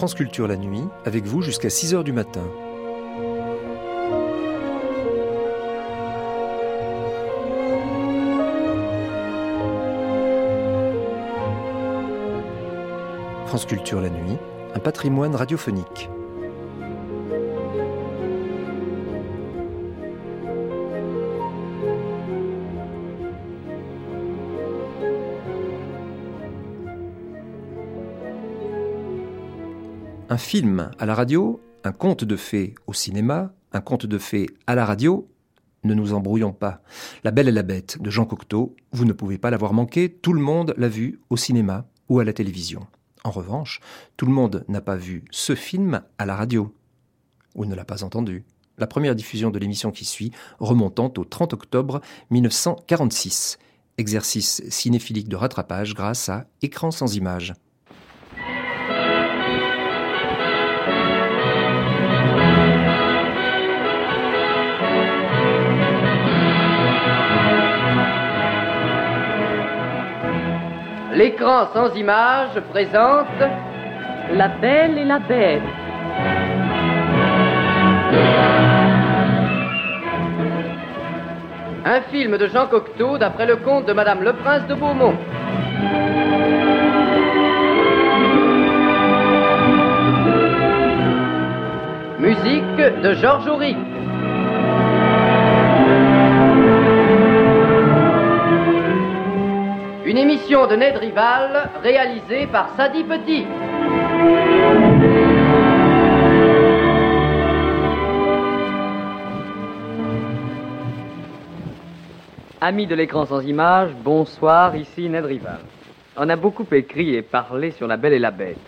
France Culture la nuit, avec vous jusqu'à 6h du matin. France Culture la nuit, un patrimoine radiophonique. Un film à la radio, un conte de fées au cinéma, un conte de fées à la radio, ne nous embrouillons pas. La Belle et la Bête de Jean Cocteau, vous ne pouvez pas l'avoir manqué, tout le monde l'a vu au cinéma ou à la télévision. En revanche, tout le monde n'a pas vu ce film à la radio, ou ne l'a pas entendu. La première diffusion de l'émission qui suit, remontant au 30 octobre 1946. Exercice cinéphilique de rattrapage grâce à Écran sans image. L'écran sans image présente La Belle et la Bête. Un film de Jean Cocteau d'après le conte de Madame le Prince de Beaumont. Musique de Georges Auric. De Ned Rival réalisée par Sadi Petit. Amis de l'écran sans image, bonsoir, ici Ned Rival. On a beaucoup écrit et parlé sur La Belle et la Bête.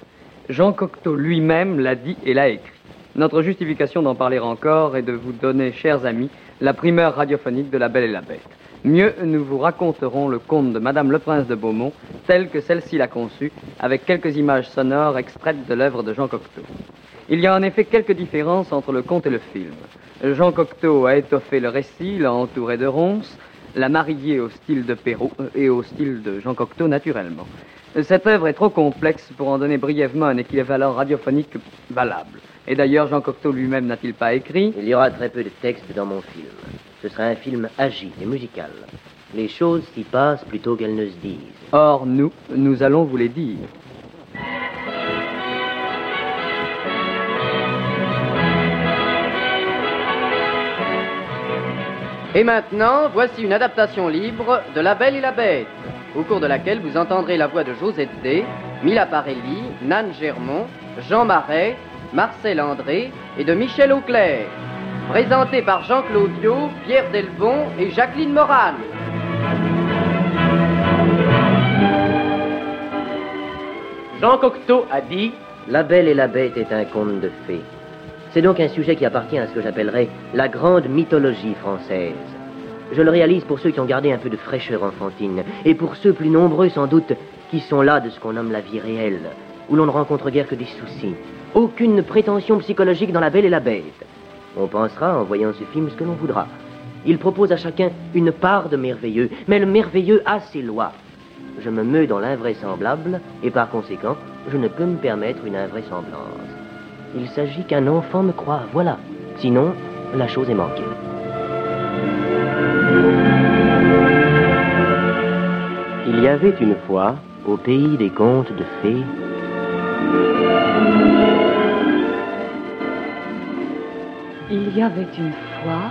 Jean Cocteau lui-même l'a dit et l'a écrit. Notre justification d'en parler encore est de vous donner, chers amis, la primeur radiophonique de La Belle et la Bête. Mieux, nous vous raconterons le conte de Madame le Prince de Beaumont, tel que celle-ci l'a conçu, avec quelques images sonores extraites de l'œuvre de Jean Cocteau. Il y a en effet quelques différences entre le conte et le film. Jean Cocteau a étoffé le récit, l'a entouré de ronces, l'a marié au style de Perrault euh, et au style de Jean Cocteau naturellement. Cette œuvre est trop complexe pour en donner brièvement un équivalent radiophonique valable. Et d'ailleurs, Jean Cocteau lui-même n'a-t-il pas écrit Il y aura très peu de texte dans mon film. Ce sera un film agi et musical. Les choses s'y passent plutôt qu'elles ne se disent. Or, nous, nous allons vous les dire. Et maintenant, voici une adaptation libre de La Belle et la Bête, au cours de laquelle vous entendrez la voix de Josette D, Mila Parelli, Nan Germont, Jean Marais, Marcel André et de Michel Auclair. Présenté par Jean Claudio, Pierre Delbon et Jacqueline Morane. Jean Cocteau a dit La Belle et la Bête est un conte de fées. C'est donc un sujet qui appartient à ce que j'appellerais la grande mythologie française. Je le réalise pour ceux qui ont gardé un peu de fraîcheur enfantine, et pour ceux plus nombreux sans doute qui sont là de ce qu'on nomme la vie réelle, où l'on ne rencontre guère que des soucis. Aucune prétention psychologique dans La Belle et la Bête. On pensera en voyant ce film ce que l'on voudra. Il propose à chacun une part de merveilleux, mais le merveilleux a ses lois. Je me meus dans l'invraisemblable, et par conséquent, je ne peux me permettre une invraisemblance. Il s'agit qu'un enfant me croie, voilà. Sinon, la chose est manquée. Il y avait une fois, au pays des contes de fées, Il y avait une fois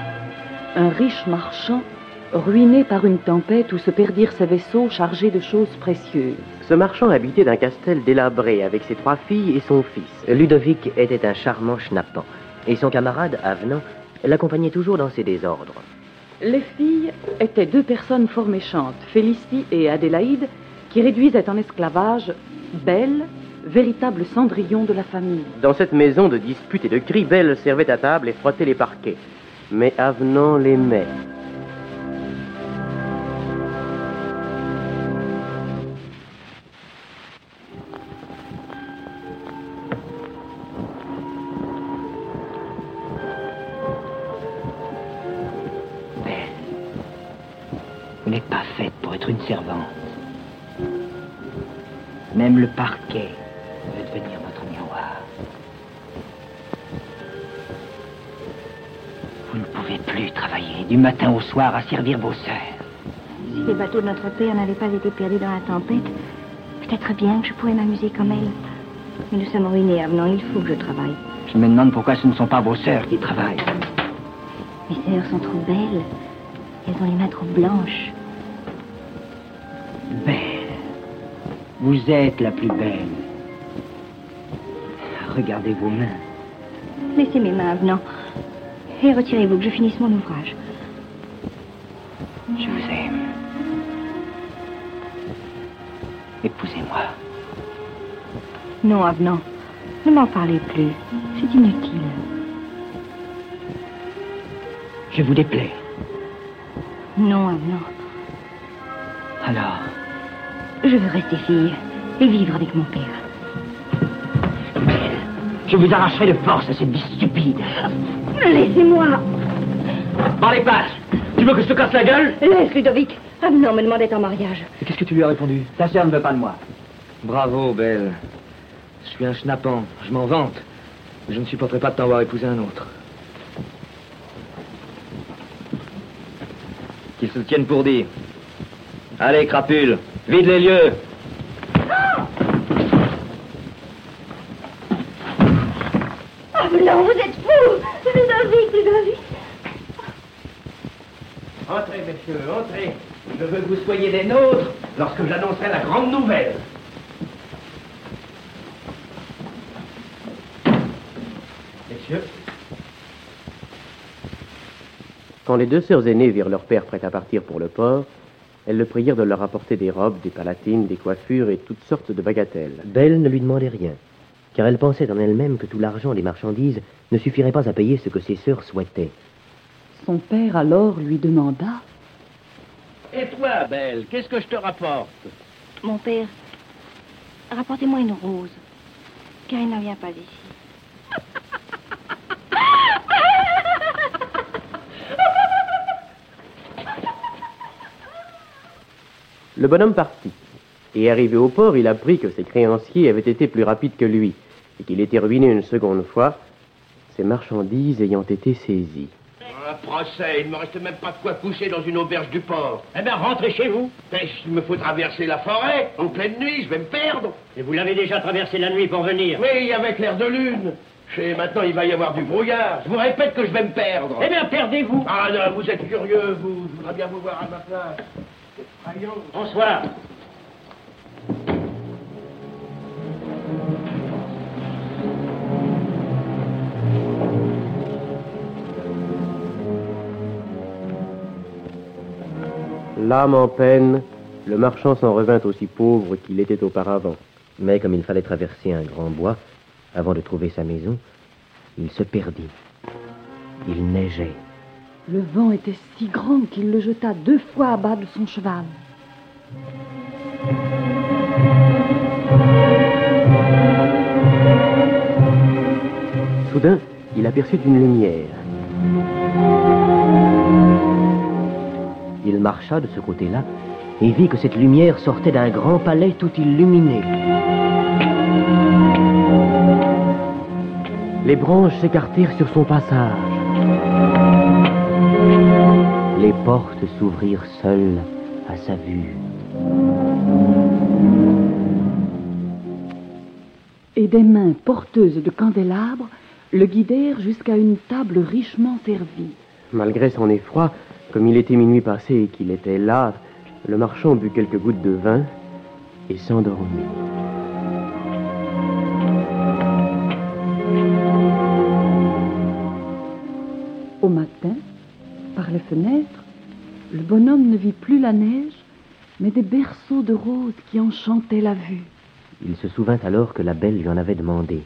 un riche marchand ruiné par une tempête où se perdirent ses vaisseaux chargés de choses précieuses. Ce marchand habitait d'un castel délabré avec ses trois filles et son fils. Ludovic était un charmant schnappant, et son camarade, Avenant, l'accompagnait toujours dans ses désordres. Les filles étaient deux personnes fort méchantes, Félicie et Adélaïde, qui réduisaient en esclavage Belle, véritable cendrillon de la famille. Dans cette maison de disputes et de cris, Belle servait à table et frottait les parquets. Mais Avenant l'aimait. Belle, vous n'êtes pas faite pour être une servante. Même le parquet à servir vos sœurs. Si les bateaux de notre père n'avaient pas été perdus dans la tempête, peut-être bien que je pourrais m'amuser comme elle. Mais nous sommes ruinés, Avenant. Il faut que je travaille. Je me demande pourquoi ce ne sont pas vos sœurs qui travaillent. Mes sœurs sont trop belles. Elles ont les mains trop blanches. Belle. Vous êtes la plus belle. Regardez vos mains. Laissez mes mains, Avenant. Et retirez-vous que je finisse mon ouvrage. Je vous aime. Épousez-moi. Non, Avenant. Ne m'en parlez plus. C'est inutile. Je vous déplais. Non, Avenant. Alors, Je veux rester fille et vivre avec mon père. je vous arracherai de force à cette vie stupide. Laissez-moi Par les Tu veux que je te casse la gueule Laisse, Ludovic Avenant me demandait en mariage. Et qu'est-ce que tu lui as répondu Ta sœur ne veut pas de moi. Bravo, Belle. Je suis un schnappant, je m'en vante. Mais je ne supporterai pas de t'avoir épousé un autre. Qu'il se tienne pour dit. Allez, crapule, vide les lieux. Avenant, vous êtes fou Ludovic, Ludovic Entrez, messieurs, entrez. Je veux que vous soyez des nôtres lorsque j'annoncerai la grande nouvelle. Messieurs, Quand les deux sœurs aînées virent leur père prêt à partir pour le port, elles le prièrent de leur apporter des robes, des palatines, des coiffures et toutes sortes de bagatelles. Belle ne lui demandait rien, car elle pensait en elle-même que tout l'argent des marchandises ne suffirait pas à payer ce que ses sœurs souhaitaient. Son père alors lui demanda Et toi, Belle, qu'est-ce que je te rapporte Mon père, rapportez-moi une rose, car elle n'en vient pas ici. Le bonhomme partit, et arrivé au port, il apprit que ses créanciers avaient été plus rapides que lui, et qu'il était ruiné une seconde fois, ses marchandises ayant été saisies. Procès, il ne me reste même pas de quoi coucher dans une auberge du port. eh bien, rentrez chez vous. Mais il me faut traverser la forêt, en pleine nuit, je vais me perdre. Et vous l'avez déjà traversé la nuit pour venir. Oui, avec l'air de lune. Et maintenant, il va y avoir du brouillard. Je vous répète que je vais me perdre. Eh bien, perdez-vous. Ah non, vous êtes curieux, vous. Je voudrais bien vous voir à ma place. Bonsoir. L'âme en peine, le marchand s'en revint aussi pauvre qu'il était auparavant. Mais comme il fallait traverser un grand bois avant de trouver sa maison, il se perdit. Il neigeait. Le vent était si grand qu'il le jeta deux fois à bas de son cheval. Soudain, il aperçut une lumière. Il marcha de ce côté-là et vit que cette lumière sortait d'un grand palais tout illuminé. Les branches s'écartèrent sur son passage. Les portes s'ouvrirent seules à sa vue. Et des mains porteuses de candélabres le guidèrent jusqu'à une table richement servie. Malgré son effroi, comme il était minuit passé et qu'il était là, le marchand but quelques gouttes de vin et s'endormit. Au matin, par les fenêtres, le bonhomme ne vit plus la neige, mais des berceaux de roses qui enchantaient la vue. Il se souvint alors que la belle lui en avait demandé.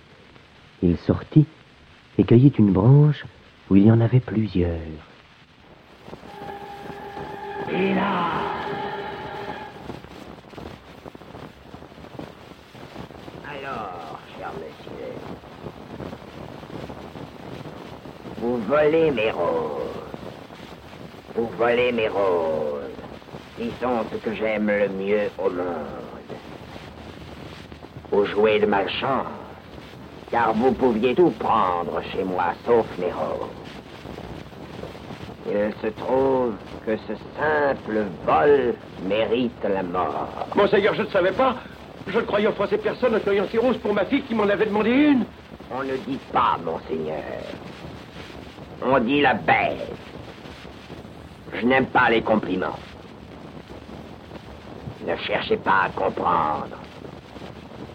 Il sortit et cueillit une branche où il y en avait plusieurs. Alors, cher monsieur, vous volez mes roses. Vous volez mes roses, qui sont ce que j'aime le mieux au monde. Vous jouez de malchance, car vous pouviez tout prendre chez moi, sauf mes roses. Il se trouve que ce simple vol mérite la mort. Monseigneur, je ne savais pas. Je ne croyais offenser personne en cueillant ces roses pour ma fille qui m'en avait demandé une. On ne dit pas, monseigneur. On dit la bête. Je n'aime pas les compliments. Ne cherchez pas à comprendre.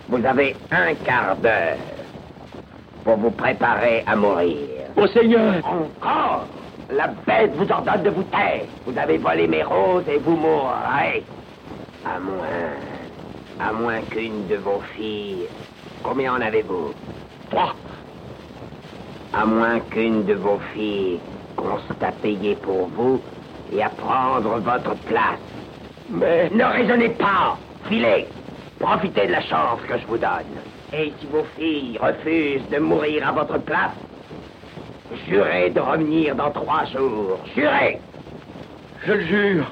Vous avez un quart d'heure pour vous préparer à mourir. Monseigneur Encore La bête vous ordonne de vous taire. Vous avez volé mes roses et vous mourrez. À moins... À moins qu'une de vos filles... Combien en avez-vous? Trois. À moins qu'une de vos filles constate à payer pour vous et à prendre votre place. Mais... Ne raisonnez pas Filez Profitez de la chance que je vous donne. Et si vos filles refusent de mourir à votre place, jurez de revenir dans trois jours. Jurez Je le jure.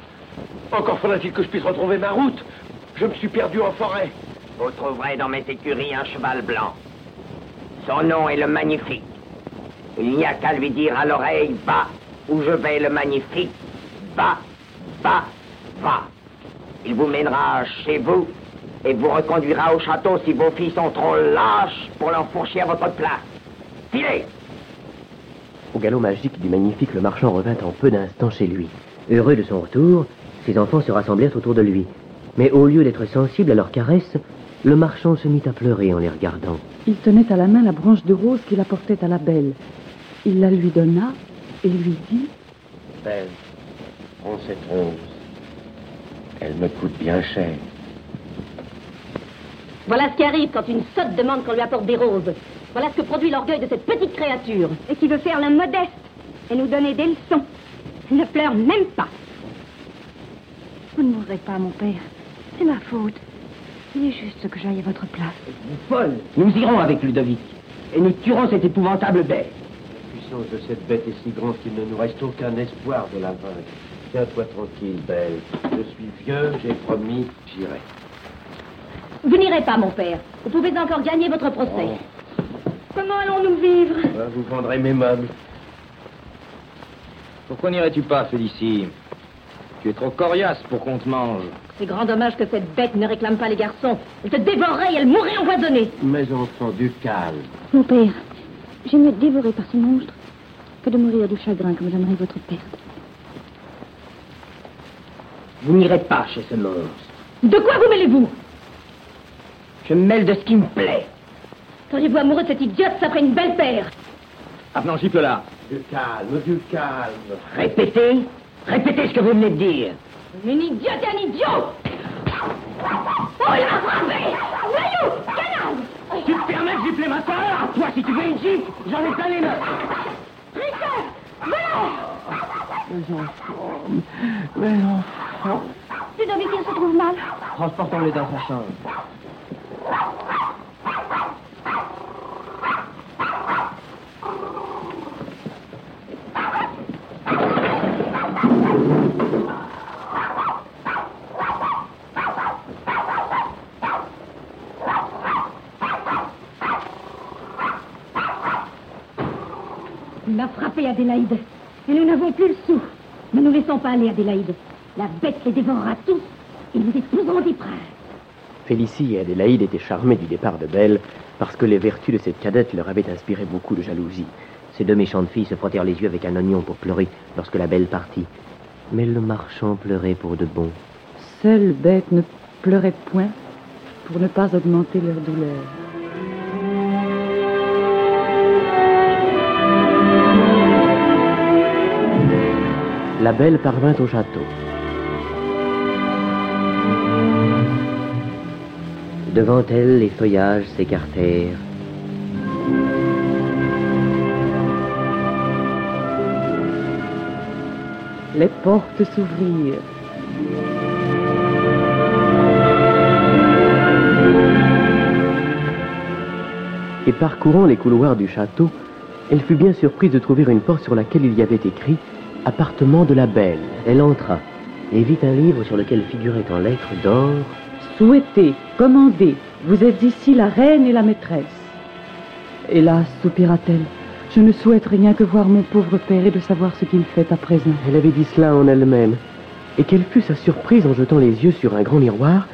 Encore faudra-t-il que je puisse retrouver ma route. Je me suis perdu en forêt. Vous trouverez dans mes écuries un cheval blanc. Son nom est le Magnifique. Il n'y a qu'à lui dire à l'oreille, va, où je vais le Magnifique. Va, va, va. Il vous mènera chez vous et vous reconduira au château si vos filles sont trop lâches pour l'enfourcher à votre place. Filez Au galop magique du magnifique, le marchand revint en peu d'instants chez lui. Heureux de son retour, ses enfants se rassemblèrent autour de lui. Mais au lieu d'être sensible à leurs caresses, le marchand se mit à pleurer en les regardant. Il tenait à la main la branche de rose qu'il apportait à la belle. Il la lui donna et lui dit Belle, prends cette rose. Elle me coûte bien cher. Voilà ce qui arrive quand une sotte demande qu'on lui apporte des roses. Voilà ce que produit l'orgueil de cette petite créature. Et qui veut faire le modeste et nous donner des leçons. Ne pleure même pas. Vous ne mourrez pas, mon père. C'est ma faute. Il est juste que j'aille à votre place. Folle, nous irons avec Ludovic. Et nous tuerons cette épouvantable bête. La puissance de cette bête est si grande qu'il ne nous reste aucun espoir de la vaincre. Tiens-toi tranquille, belle. Je suis vieux, j'ai promis, j'irai. Vous n'irez pas, mon père. Vous pouvez encore gagner votre procès. Comment allons-nous vivre? Ben, vous vendrez mes meubles. Pourquoi n'irais-tu pas, Félicie? Tu es trop coriace pour qu'on te mange. C'est grand dommage que cette bête ne réclame pas les garçons. Elle te dévorerait et elle mourrait empoisonnée. Mes enfants, du calme. Mon père, j'aime mieux être dévoré par ce monstre que de mourir de chagrin comme j'aimerais votre perte. Vous n'irez pas chez ce monstre. De quoi vous mêlez-vous? Je me mêle de ce qui me plaît. Seriez-vous amoureux de cette idiote, ça ferait une belle paire. Ah non, gifle là. Du calme, du calme. Répétez, répétez ce que vous venez de dire. Une idiote et un idiot Oh, il m'a frappé Voyou Canard Tu te permets de gifler ma soeur? Toi, si tu veux une gifle, j'en ai plein les notes. Richard Venons Mes enfants, mes enfants. Ludovic, il se trouve mal. Transportons-les dans sa chambre. Il a frappé Adélaïde. Et nous n'avons plus le sou. Ne nous laissons pas aller, Adélaïde. La bête les dévorera tous. Et nous épouserons des princes. Félicie et Adélaïde étaient charmées du départ de Belle parce que les vertus de cette cadette leur avaient inspiré beaucoup de jalousie. Ces deux méchantes filles se frottèrent les yeux avec un oignon pour pleurer lorsque la belle partit. Mais le marchand pleurait pour de bon. Seule bête ne pleurait point pour ne pas augmenter leur douleur. La belle parvint au château. Devant elle, les feuillages s'écartèrent. Les portes s'ouvrirent. Et parcourant les couloirs du château, elle fut bien surprise de trouver une porte sur laquelle il y avait écrit Appartement de la Belle. Elle entra et vit un livre sur lequel figurait en lettres d'or Souhaitez, commandez, vous êtes ici la reine et la maîtresse. Hélas, soupira-t-elle, je ne souhaite rien que voir mon pauvre père et de savoir ce qu'il fait à présent. Elle avait dit cela en elle-même. Et quelle fut sa surprise en jetant les yeux sur un grand miroir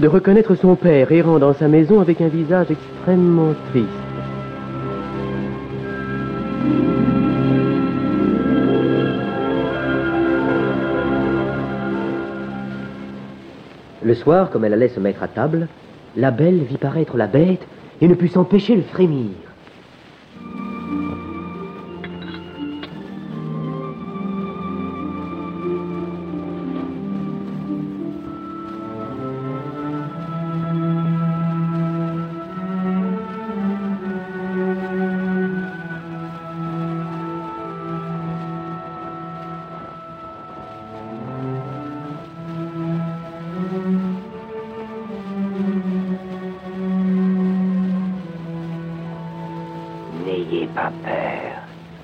de reconnaître son père errant dans sa maison avec un visage extrêmement triste. Le soir, comme elle allait se mettre à table, la belle vit paraître la bête et ne put s'empêcher de frémir.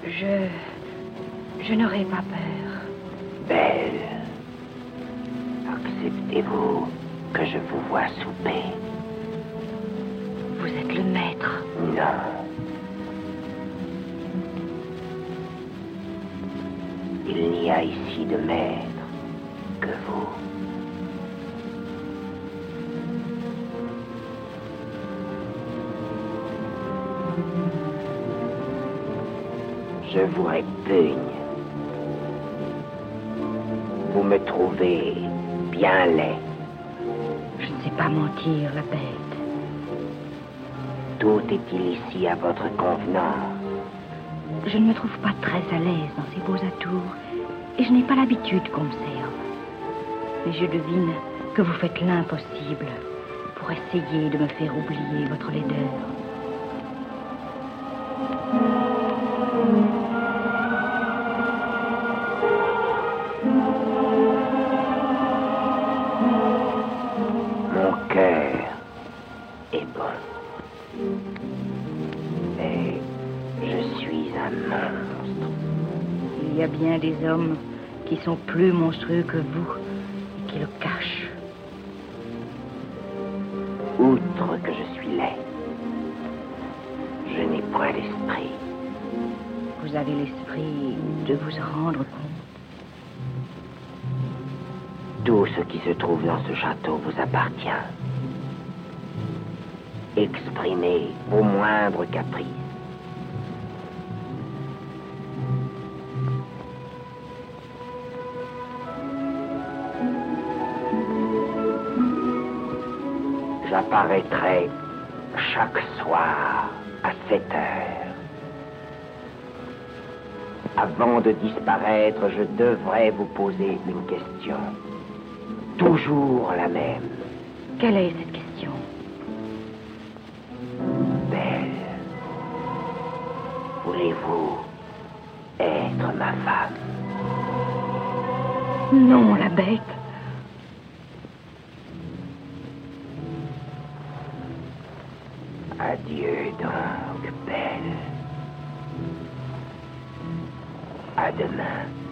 Je. Je n'aurai pas peur. Je vous répugne. Vous me trouvez bien laid. Je ne sais pas mentir, la bête. Tout est-il ici à votre convenance Je ne me trouve pas très à l'aise dans ces beaux atours et je n'ai pas l'habitude qu'on me serve. Mais je devine que vous faites l'impossible pour essayer de me faire oublier votre laideur. Bien des hommes qui sont plus monstrueux que vous et qui le cachent. Outre que je suis laid, je n'ai point l'esprit. Vous avez l'esprit de vous en rendre compte. Tout ce qui se trouve dans ce château vous appartient. Exprimez vos moindres caprices. J'apparaîtrai chaque soir à 7 heures. Avant de disparaître, je devrais vous poser une question. Toujours la même. Quelle est cette question? Belle, voulez-vous être ma femme? Non, la bête. Adieu donc, belle. À demain.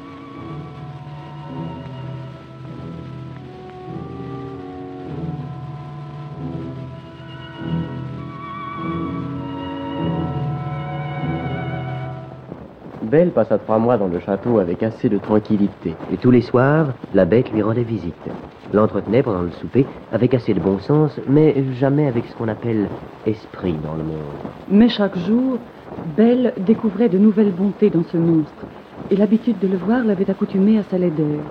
Belle passa trois mois dans le château avec assez de tranquillité. Et tous les soirs, la bête lui rendait visite. L'entretenait pendant le souper avec assez de bon sens, mais jamais avec ce qu'on appelle esprit dans le monde. Mais chaque jour, Belle découvrait de nouvelles bontés dans ce monstre, et l'habitude de le voir l'avait accoutumée à sa laideur.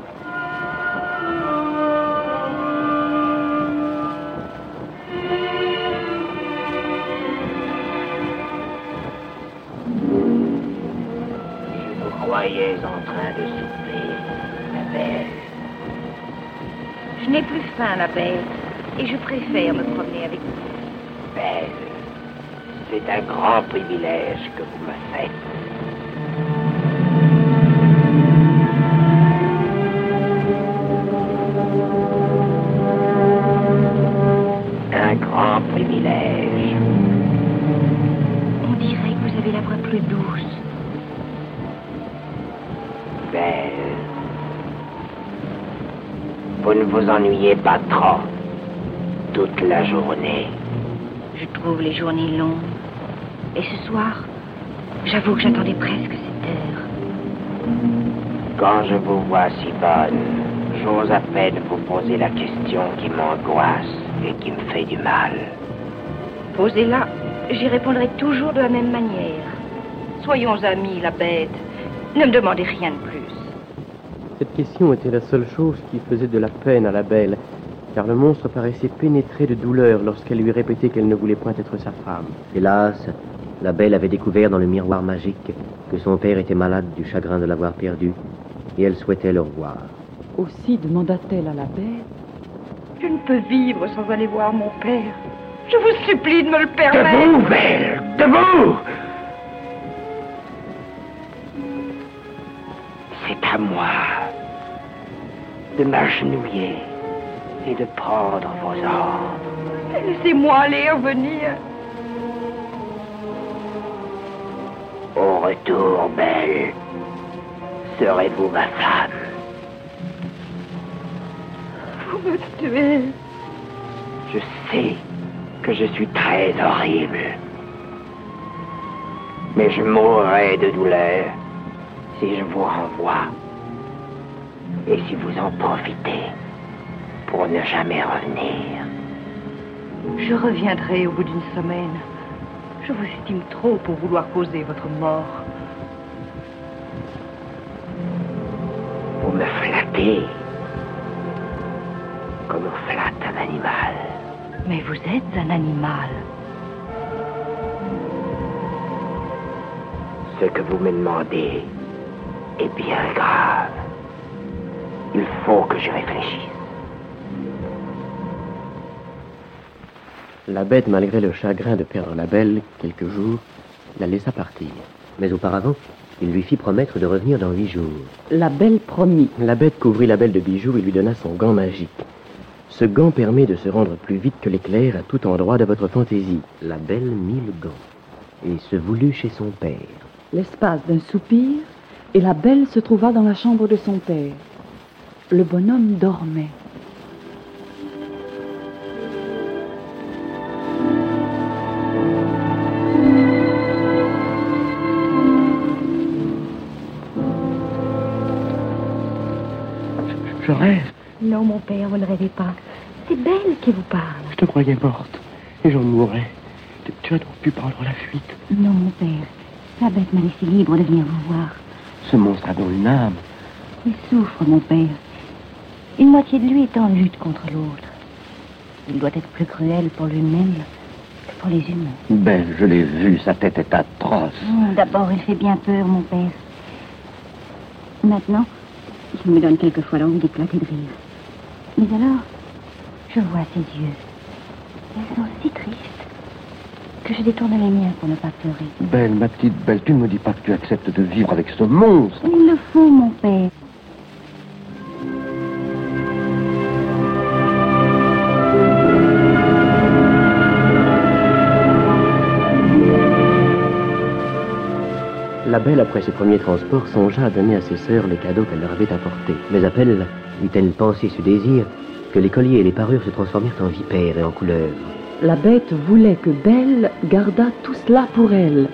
Bête, et je préfère me promener avec vous. Belle, c'est un grand privilège que vous me faites. Un grand privilège. On dirait que vous avez la voix plus douce. Vous ne vous ennuyez pas trop. toute la journée. Je trouve les journées longues. Et ce soir, j'avoue que j'attendais presque cette heure. Quand je vous vois si bonne, j'ose à peine vous poser la question qui m'angoisse et qui me fait du mal. Posez-la, j'y répondrai toujours de la même manière. Soyons amis, la bête. Ne me demandez rien de plus. Cette question était la seule chose qui faisait de la peine à la belle, car le monstre paraissait pénétré de douleur lorsqu'elle lui répétait qu'elle ne voulait point être sa femme. Hélas, la belle avait découvert dans le miroir magique que son père était malade du chagrin de l'avoir perdu, et elle souhaitait le revoir. Aussi demanda-t-elle à la bête Je ne peux vivre sans aller voir mon père. Je vous supplie de me le permettre. Debout, belle Debout C'est à moi de m'agenouiller et de prendre vos ordres. Laissez-moi aller revenir. Au retour, belle, serez-vous ma femme? Vous me tuez. Je sais que je suis très horrible. Mais je mourrai de douleur si je vous renvoie. Et si vous en profitez pour ne jamais revenir? Je reviendrai au bout d'une semaine. Je vous estime trop pour vouloir causer votre mort. Vous me flattez comme on flatte un animal. Mais vous êtes un animal. Ce que vous me demandez est bien grave. Il faut que je réfléchisse. La bête, malgré le chagrin de perdre la belle quelques jours, la laissa partir. Mais auparavant, il lui fit promettre de revenir dans huit jours. La belle promit. La bête couvrit la belle de bijoux et lui donna son gant magique. Ce gant permet de se rendre plus vite que l'éclair à tout endroit de votre fantaisie. La belle mit le gant et se voulut chez son père. L'espace d'un soupir, et la belle se trouva dans la chambre de son père. Le bonhomme dormait. Je rêve. Non, mon père, vous ne rêvez pas. C'est Belle qui vous parle. Je te croyais morte. Et j'en mourrais. Tu- Tu as donc pu prendre la fuite. Non, mon père. La bête m'a laissé libre de venir vous voir. Ce monstre a donc une âme. Il souffre, mon père. Une moitié de lui est en lutte contre l'autre. Il doit être plus cruel pour lui-même que pour les humains. Belle, je l'ai vu. Sa tête est atroce. Oh, D'abord, il fait bien peur, mon père. Maintenant, il me donne quelquefois l'envie d'éclater de rire. Mais alors, je vois ses yeux. Ils sont si tristes que je détourne les miens pour ne pas pleurer. Belle, ma petite Belle, tu ne me dis pas que tu acceptes de vivre avec ce monstre. Il le faut, mon père. Belle, après ses premiers transports, songea à donner à ses sœurs les cadeaux qu'elle leur avait apportés. Mais à peine eut-elle pensé ce désir que les colliers et les parures se transformèrent en vipères et en couleuvres. La bête voulait que Belle gardât tout cela pour elle.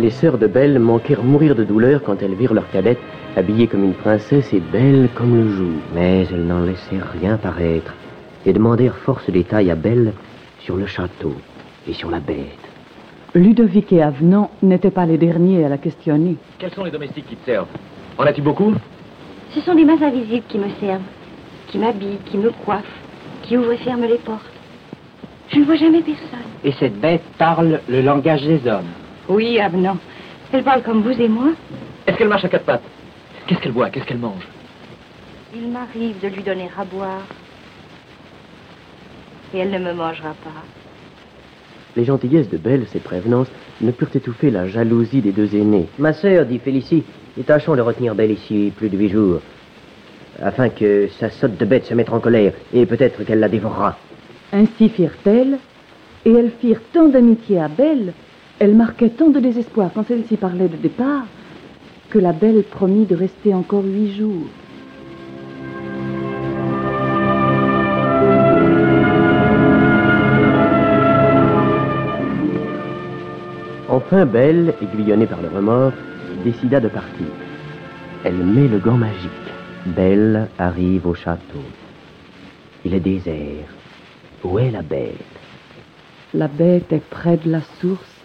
Les sœurs de Belle manquèrent mourir de douleur quand elles virent leur cadette habillée comme une princesse et belle comme le jour. Mais elles n'en laissèrent rien paraître et demandèrent force détails à Belle sur le château et sur la bête. Ludovic et Avenant n'étaient pas les derniers à la questionner. Quels sont les domestiques qui te servent? En as-tu beaucoup? Ce sont des mains invisibles qui me servent, qui m'habillent, qui me coiffent, qui ouvrent et ferment les portes. Je ne vois jamais personne. Et cette bête parle le langage des hommes. Oui, Avenant. Elle parle comme vous et moi. Est-ce qu'elle marche à quatre pattes? Qu'est-ce qu'elle boit? Qu'est-ce qu'elle mange? Il m'arrive de lui donner à boire. Et elle ne me mangera pas. Les gentillesses de Belle, ses prévenances, ne purent étouffer la jalousie des deux aînés. Ma sœur, dit Félicie, et tâchons de retenir Belle ici plus de huit jours, afin que sa sotte de bête se mette en colère, et peut-être qu'elle la dévorera. Ainsi firent-elles, et elles firent tant d'amitié à Belle, elles marquaient tant de désespoir quand celle-ci parlait de départ, que la belle promit de rester encore huit jours. Enfin, Belle, aiguillonnée par le remords, décida de partir. Elle met le gant magique. Belle arrive au château. Il est désert. Où est la bête? La bête est près de la source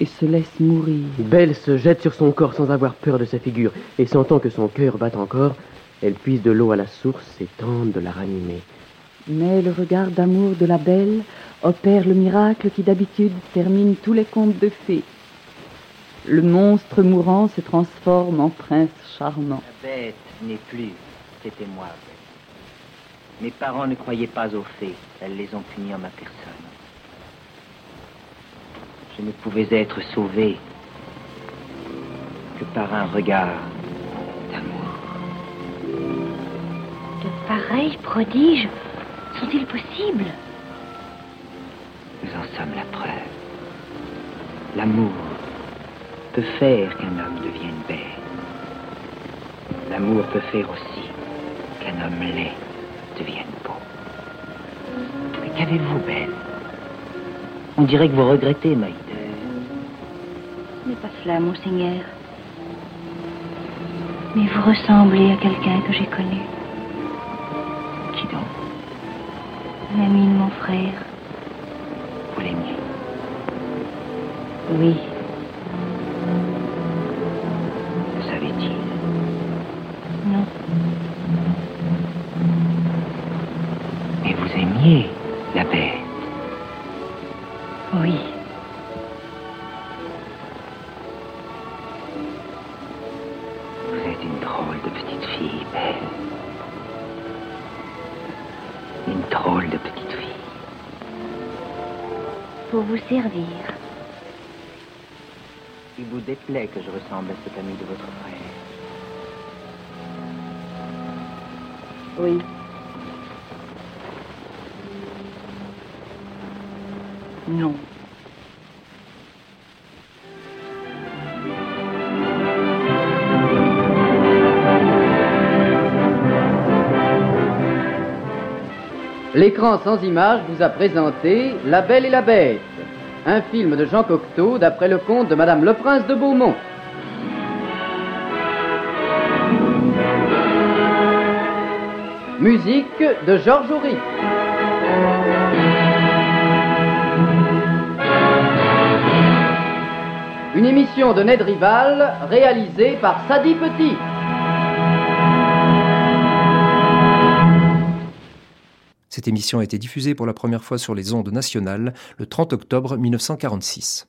et se laisse mourir. Belle se jette sur son corps sans avoir peur de sa figure, et sentant que son cœur bat encore, elle puise de l'eau à la source et tente de la ranimer. Mais le regard d'amour de la belle opère le miracle qui d'habitude termine tous les contes de fées. Le monstre mourant se transforme en prince charmant. La bête n'est plus, c'était moi. Mes parents ne croyaient pas aux fées, elles les ont punies en ma personne. Je ne pouvais être sauvé que par un regard d'amour. De pareils prodiges sont-ils possibles? Nous en sommes la preuve. L'amour peut faire qu'un homme devienne bête. L'amour peut faire aussi qu'un homme laid devienne beau. Mais qu'avez-vous, belle? On dirait que vous regrettez, Maïda. Ce n'est pas cela, monseigneur. Mais vous ressemblez à quelqu'un que j'ai connu. Qui donc? De mon frère. Oui. Le savait-il? Non. Mais vous aimiez la bête Oui. Vous êtes une drôle de petite fille, belle. Une drôle de petite fille. Pour vous servir. Il vous déplaît que je ressemble à cet ami de votre frère. Oui. Non. L'écran sans image vous a présenté La Belle et la Bête, un film de Jean Cocteau d'après le conte de Madame le Prince de Beaumont. Musique de Georges Auric. Une émission de Ned Rival réalisée par Sadi Petit. Cette émission a été diffusée pour la première fois sur les ondes nationales le 30 octobre 1946.